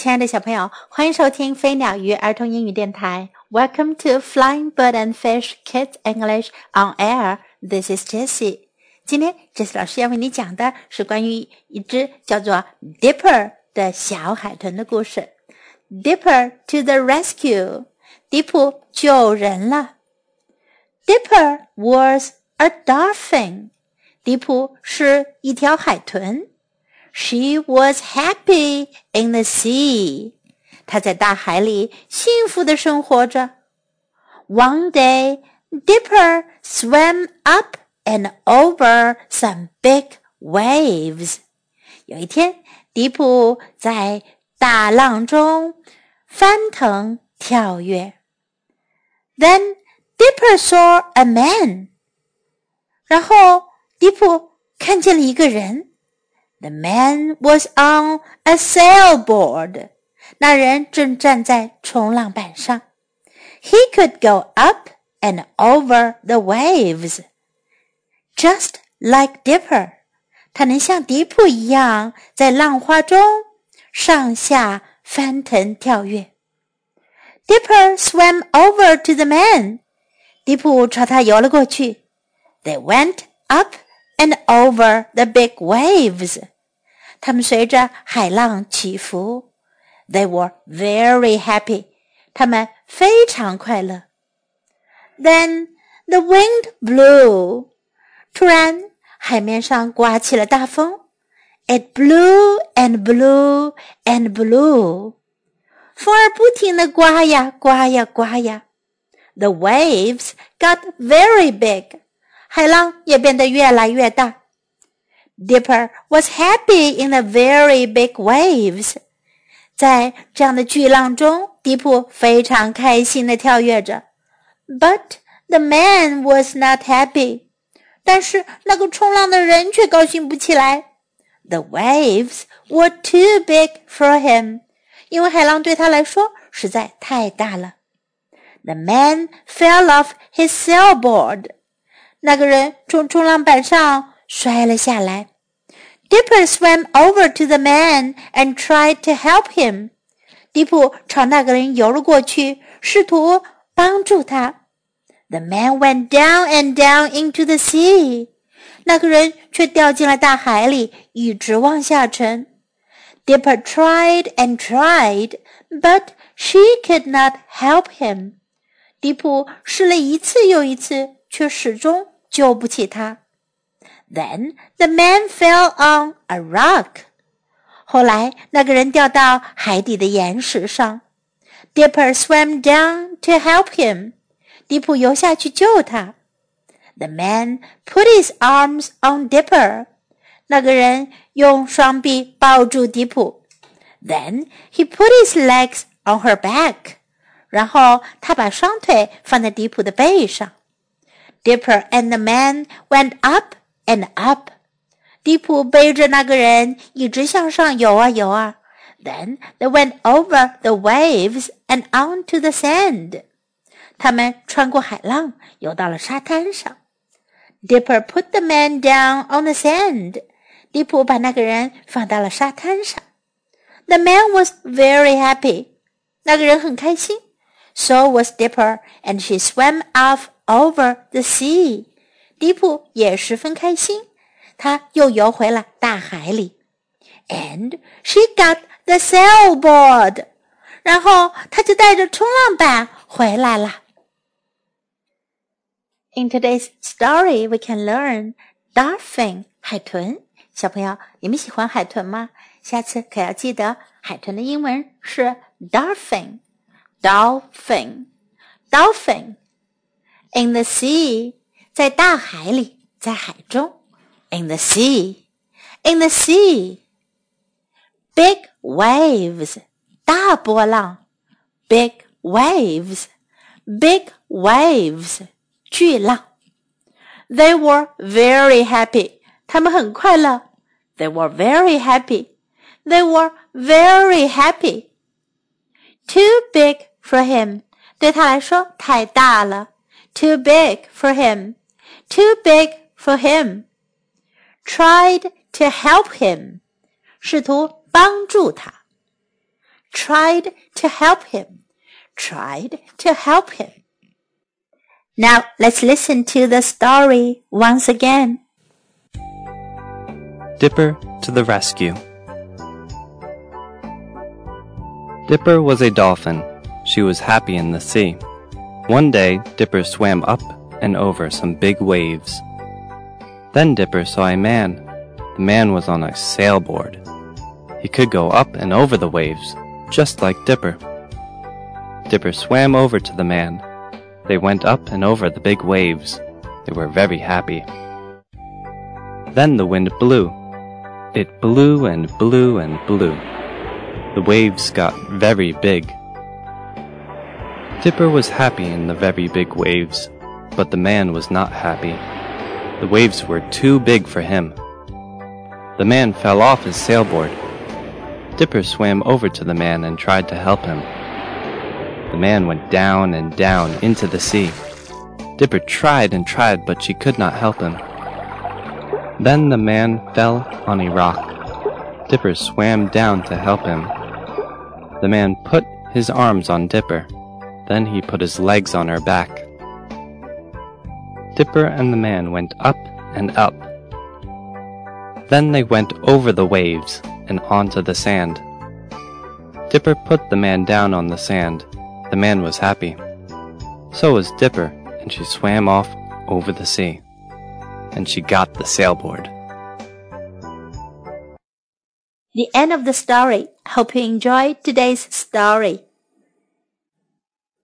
亲爱的小朋友，欢迎收听飞鸟鱼儿童英语电台。Welcome to Flying Bird and Fish Kids English on Air. This is Jessie. 今天，Jessie 老师要为你讲的是关于一只叫做 Dipper 的小海豚的故事。Dipper to the rescue！迪普救人了。Dipper was a dolphin. 迪普是一条海豚。She was happy in the sea. 她在大海里幸福的生活着。One day, Dipper swam up and over some big waves. 有一天，迪普在大浪中翻腾跳跃。Then Dipper saw a man. 然后迪普看见了一个人。 the man was on a sailboard. 那人正站在冲浪板上。He could go up and over the waves, just like Dipper. 他能像迪普一样在浪花中上下翻腾跳跃。Dipper swam over to the man. 迪普朝他游了过去。They went up and over the big waves. 他们随着海浪起伏。They were very happy. 他们非常快乐。Then the wind blew. 突然，海面上刮起了大风。It blew and blew and blew. 风儿不停地刮呀刮呀刮呀。The waves got very big. 海浪也变得越来越大。 Dipper was happy in the very big waves。在这样的巨浪中，迪普非常开心地跳跃着。But the man was not happy。但是那个冲浪的人却高兴不起来。The waves were too big for him。因为海浪对他来说实在太大了。The man fell off his sailboard。那个人从冲浪板上摔了下来。 Dipper swam over to the man and tried to help him. 迪普朝那个人游了过去，试图帮助他。The man went down and down into the sea. 那个人却掉进了大海里，一直往下沉。Dipper tried and tried, but she could not help him. 迪普试了一次又一次，却始终救不起他。 then the man fell on a rock. 后来那个人掉到海底的岩石上。Dipper swam down to help him. 迪普游下去救他。The man put his arms on Dipper. 那个人用双臂抱住迪普。Then he put his legs on her back. 然后他把双腿放在迪普的背上。Dipper and the man went up and up. 迪普背着那个人一直向上游啊游啊。Then they went over the waves and onto the sand. 他们穿过海浪，游到了沙滩上。Dipper put the man down on the sand. 迪普把那个人放到了沙滩上。The man was very happy. 那个人很开心。So was Dipper, and she swam off over the sea. 迪普也十分开心，他又游回了大海里。And she got the sailboard，然后他就带着冲浪板回来了。In today's story, we can learn dolphin 海豚。小朋友，你们喜欢海豚吗？下次可要记得，海豚的英文是 dolphin。dolphin dolphin in the sea 在大海里，在海中，in the sea，in the sea，big waves，大波浪，big waves，big waves，巨浪。They were very happy，他们很快乐。They were very happy，they were very happy。Too big for him，对他来说太大了。Too big for him。 too big for him. Tried to help him. 试图帮助他。 tried to help him, tried to help him. Now let's listen to the story once again. Dipper to the rescue. Dipper was a dolphin. She was happy in the sea. One day, Dipper swam up and over some big waves. Then Dipper saw a man. The man was on a sailboard. He could go up and over the waves, just like Dipper. Dipper swam over to the man. They went up and over the big waves. They were very happy. Then the wind blew. It blew and blew and blew. The waves got very big. Dipper was happy in the very big waves, but the man was not happy. The waves were too big for him. The man fell off his sailboard. Dipper swam over to the man and tried to help him. The man went down and down into the sea. Dipper tried and tried, but she could not help him. Then the man fell on a rock. Dipper swam down to help him. The man put his arms on Dipper. Then he put his legs on her back. Dipper and the man went up and up. Then they went over the waves and onto the sand. Dipper put the man down on the sand. The man was happy. So was Dipper, and she swam off over the sea and she got the sailboard. The end of the story. Hope you enjoyed today's story.